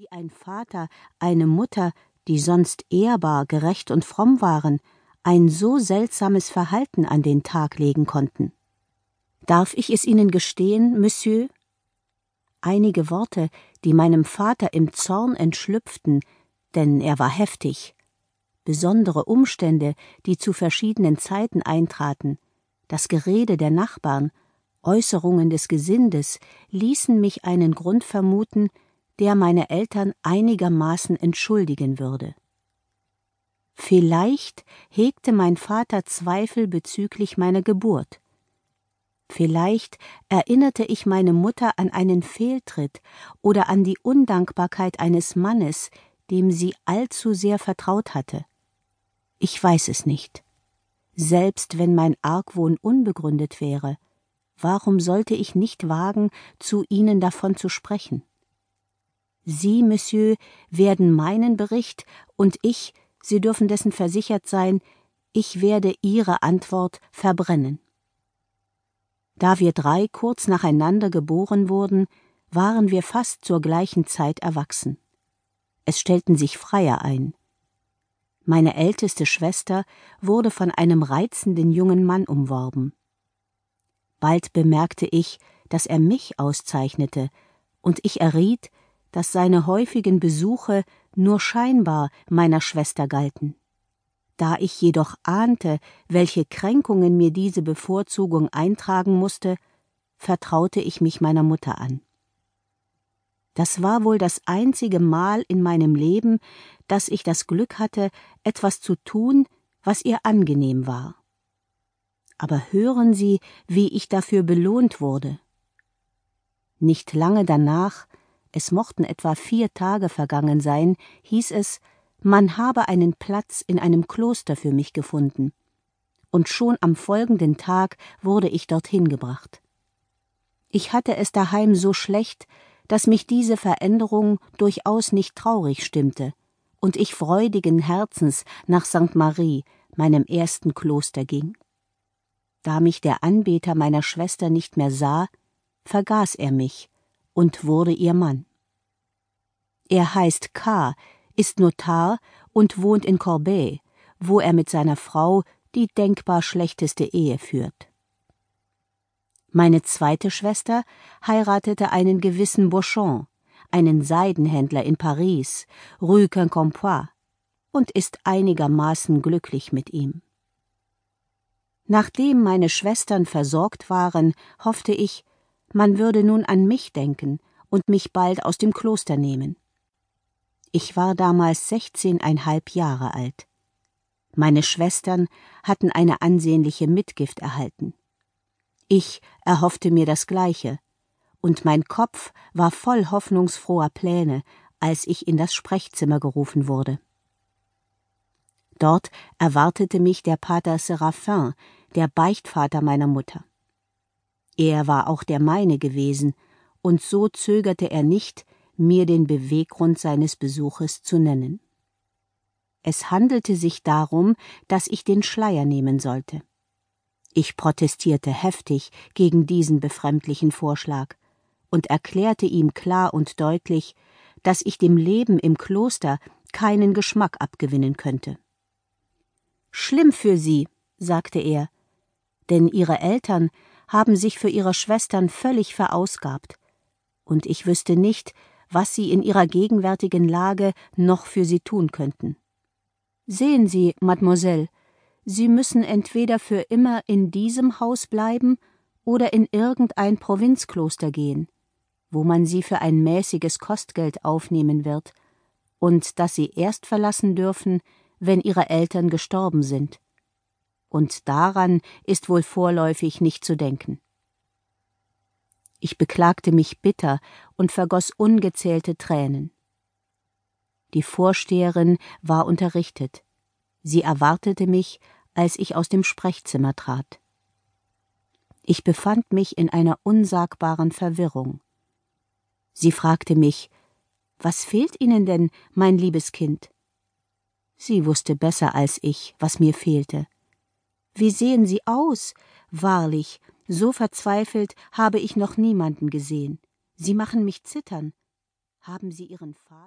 wie ein Vater, eine Mutter, die sonst ehrbar, gerecht und fromm waren, ein so seltsames Verhalten an den Tag legen konnten. Darf ich es Ihnen gestehen, Monsieur? Einige Worte, die meinem Vater im Zorn entschlüpften, denn er war heftig, besondere Umstände, die zu verschiedenen Zeiten eintraten, das Gerede der Nachbarn, Äußerungen des Gesindes ließen mich einen Grund vermuten, der meine Eltern einigermaßen entschuldigen würde. Vielleicht hegte mein Vater Zweifel bezüglich meiner Geburt. Vielleicht erinnerte ich meine Mutter an einen Fehltritt oder an die Undankbarkeit eines Mannes, dem sie allzu sehr vertraut hatte. Ich weiß es nicht. Selbst wenn mein Argwohn unbegründet wäre, warum sollte ich nicht wagen, zu Ihnen davon zu sprechen? Sie, Monsieur, werden meinen Bericht und ich, Sie dürfen dessen versichert sein, ich werde Ihre Antwort verbrennen. Da wir drei kurz nacheinander geboren wurden, waren wir fast zur gleichen Zeit erwachsen. Es stellten sich Freier ein. Meine älteste Schwester wurde von einem reizenden jungen Mann umworben. Bald bemerkte ich, dass er mich auszeichnete, und ich erriet, dass seine häufigen Besuche nur scheinbar meiner Schwester galten. Da ich jedoch ahnte, welche Kränkungen mir diese Bevorzugung eintragen musste, vertraute ich mich meiner Mutter an. Das war wohl das einzige Mal in meinem Leben, dass ich das Glück hatte, etwas zu tun, was ihr angenehm war. Aber hören Sie, wie ich dafür belohnt wurde. Nicht lange danach es mochten etwa vier Tage vergangen sein, hieß es, man habe einen Platz in einem Kloster für mich gefunden. Und schon am folgenden Tag wurde ich dorthin gebracht. Ich hatte es daheim so schlecht, dass mich diese Veränderung durchaus nicht traurig stimmte, und ich freudigen Herzens nach St. Marie, meinem ersten Kloster ging. Da mich der Anbeter meiner Schwester nicht mehr sah, vergaß er mich und wurde ihr Mann. Er heißt K., ist Notar und wohnt in Corbeil, wo er mit seiner Frau die denkbar schlechteste Ehe führt. Meine zweite Schwester heiratete einen gewissen Beauchamp, einen Seidenhändler in Paris, Rue Quincampoix, und ist einigermaßen glücklich mit ihm. Nachdem meine Schwestern versorgt waren, hoffte ich, man würde nun an mich denken und mich bald aus dem Kloster nehmen. Ich war damals sechzehneinhalb Jahre alt. Meine Schwestern hatten eine ansehnliche Mitgift erhalten. Ich erhoffte mir das Gleiche, und mein Kopf war voll hoffnungsfroher Pläne, als ich in das Sprechzimmer gerufen wurde. Dort erwartete mich der Pater Seraphin, der Beichtvater meiner Mutter. Er war auch der meine gewesen, und so zögerte er nicht, mir den Beweggrund seines Besuches zu nennen. Es handelte sich darum, dass ich den Schleier nehmen sollte. Ich protestierte heftig gegen diesen befremdlichen Vorschlag und erklärte ihm klar und deutlich, dass ich dem Leben im Kloster keinen Geschmack abgewinnen könnte. Schlimm für Sie, sagte er, denn Ihre Eltern haben sich für ihre Schwestern völlig verausgabt, und ich wüsste nicht, was sie in ihrer gegenwärtigen Lage noch für sie tun könnten. Sehen Sie, Mademoiselle, Sie müssen entweder für immer in diesem Haus bleiben oder in irgendein Provinzkloster gehen, wo man Sie für ein mäßiges Kostgeld aufnehmen wird, und das Sie erst verlassen dürfen, wenn Ihre Eltern gestorben sind und daran ist wohl vorläufig nicht zu denken. Ich beklagte mich bitter und vergoß ungezählte Tränen. Die Vorsteherin war unterrichtet. Sie erwartete mich, als ich aus dem Sprechzimmer trat. Ich befand mich in einer unsagbaren Verwirrung. Sie fragte mich, was fehlt Ihnen denn, mein liebes Kind? Sie wusste besser als ich, was mir fehlte. Wie sehen Sie aus? Wahrlich, so verzweifelt habe ich noch niemanden gesehen. Sie machen mich zittern. Haben Sie Ihren Vater